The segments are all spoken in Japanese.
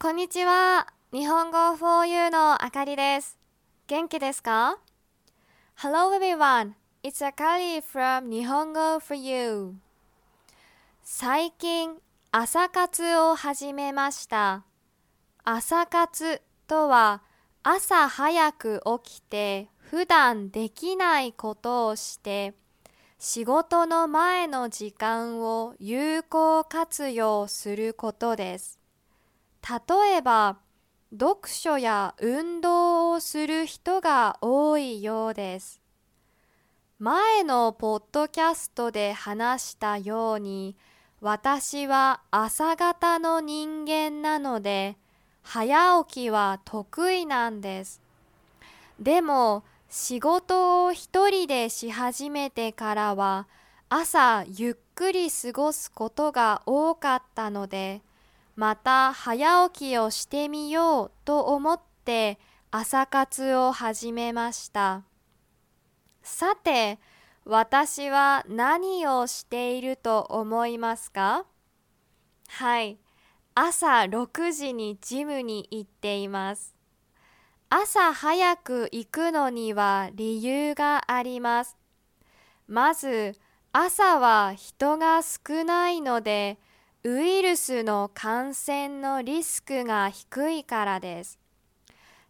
こんにちは。日本語 4U のあかりです。元気ですか ?Hello everyone. It's Akari from 日本語 4U。最近、朝活を始めました。朝活とは、朝早く起きて普段できないことをして、仕事の前の時間を有効活用することです。例えば、読書や運動をする人が多いようです。前のポッドキャストで話したように、私は朝方の人間なので、早起きは得意なんです。でも、仕事を一人でし始めてからは、朝ゆっくり過ごすことが多かったので、また早起きをしてみようと思って朝活を始めました。さて、私は何をしていると思いますか？はい、朝6時にジムに行っています。朝早く行くのには理由があります。まず、朝は人が少ないので、ウイルスの感染のリスクが低いからです。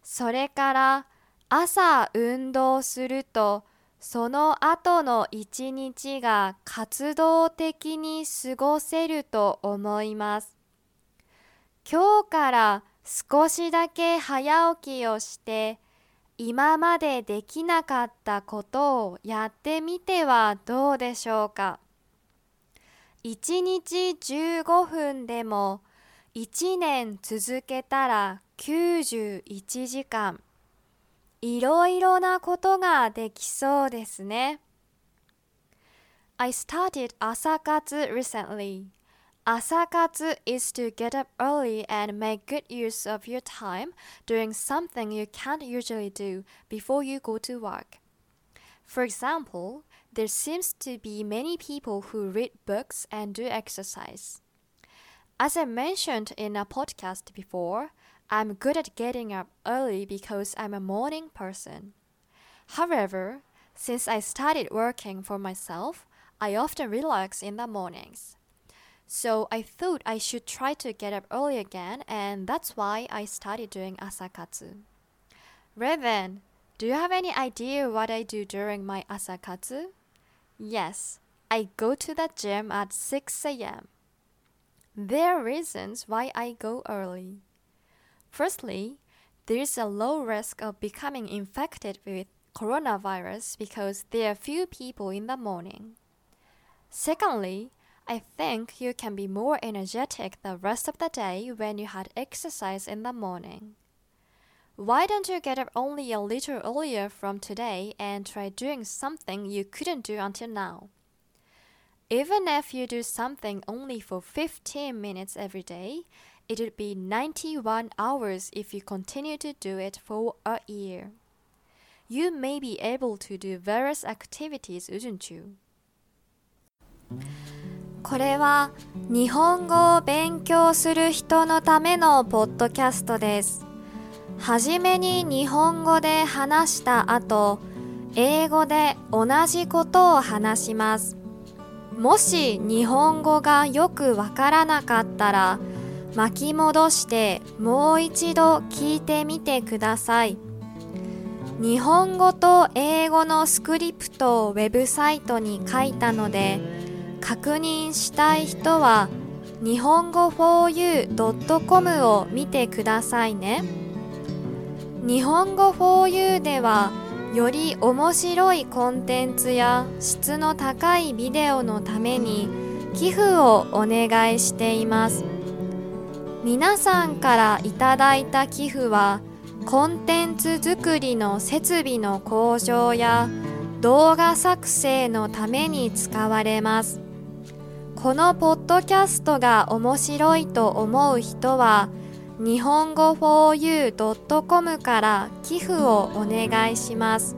それから朝運動するとその後の一日が活動的に過ごせると思います。今日から少しだけ早起きをして今までできなかったことをやってみてはどうでしょうか？1日15分でも1年続けたら91時間いろいろなことができそうですね I started 朝活 recently 朝活 is to get up early and make good use of your time doing something you can't usually do before you go to work For example, there seems to be many people who read books and do exercise. As I mentioned in a podcast before, I'm good at getting up early because I'm a morning person. However, since I started working for myself, I often relax in the mornings. So I thought I should try to get up early again, and that's why I started doing asakatsu. Raven, do you have any idea what I do during my asakatsu? Yes, I go to the gym at 6 a.m. There are reasons why I go early. Firstly, there is a low risk of becoming infected with coronavirus because there are few people in the morning. Secondly, I think you can be more energetic the rest of the day when you had exercise in the morning. Why don't you get up only a little earlier from today and try doing something you couldn't do until now? Even if you do something only for 15 minutes every day, it would be 91 hours if you continue to do it for a year. You may be able to do various activities, wouldn't you? これは日本語を勉強する人のためのポッドキャストです。 はじめに日本語で話した後、英語で同じことを話します。もし日本語がよくわからなかったら、巻き戻してもう一度聞いてみてください。日本語と英語のスクリプトをウェブサイトに書いたので、確認したい人は日本語 4u.com を見てくださいね。日本語 4u ではより面白いコンテンツや質の高いビデオのために寄付をお願いしています。皆さんからいただいた寄付はコンテンツ作りの設備の向上や動画作成のために使われます。このポッドキャストが面白いと思う人は日本語 4u.com から寄付をお願いします。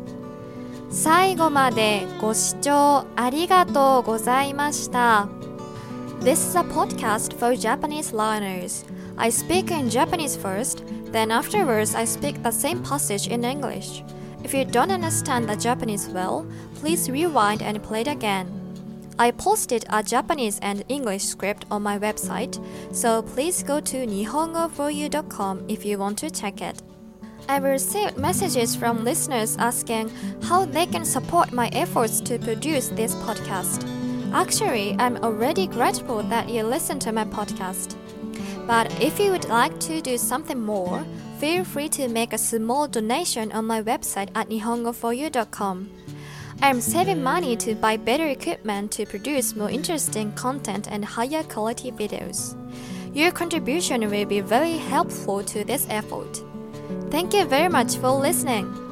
最後までご視聴ありがとうございました。This is a podcast for Japanese learners. I speak in Japanese first, then afterwards I speak the same passage in English. If you don't understand the Japanese well, please rewind and play it again. I posted a Japanese and English script on my website, so please go to nihongoforyou.com if you want to check it. I've received messages from listeners asking how they can support my efforts to produce this podcast. Actually, I'm already grateful that you listen to my podcast. But if you would like to do something more, feel free to make a small donation on my website at nihongoforyou.com. I'm saving money to buy better equipment to produce more interesting content and higher quality videos. Your contribution will be very helpful to this effort. Thank you very much for listening.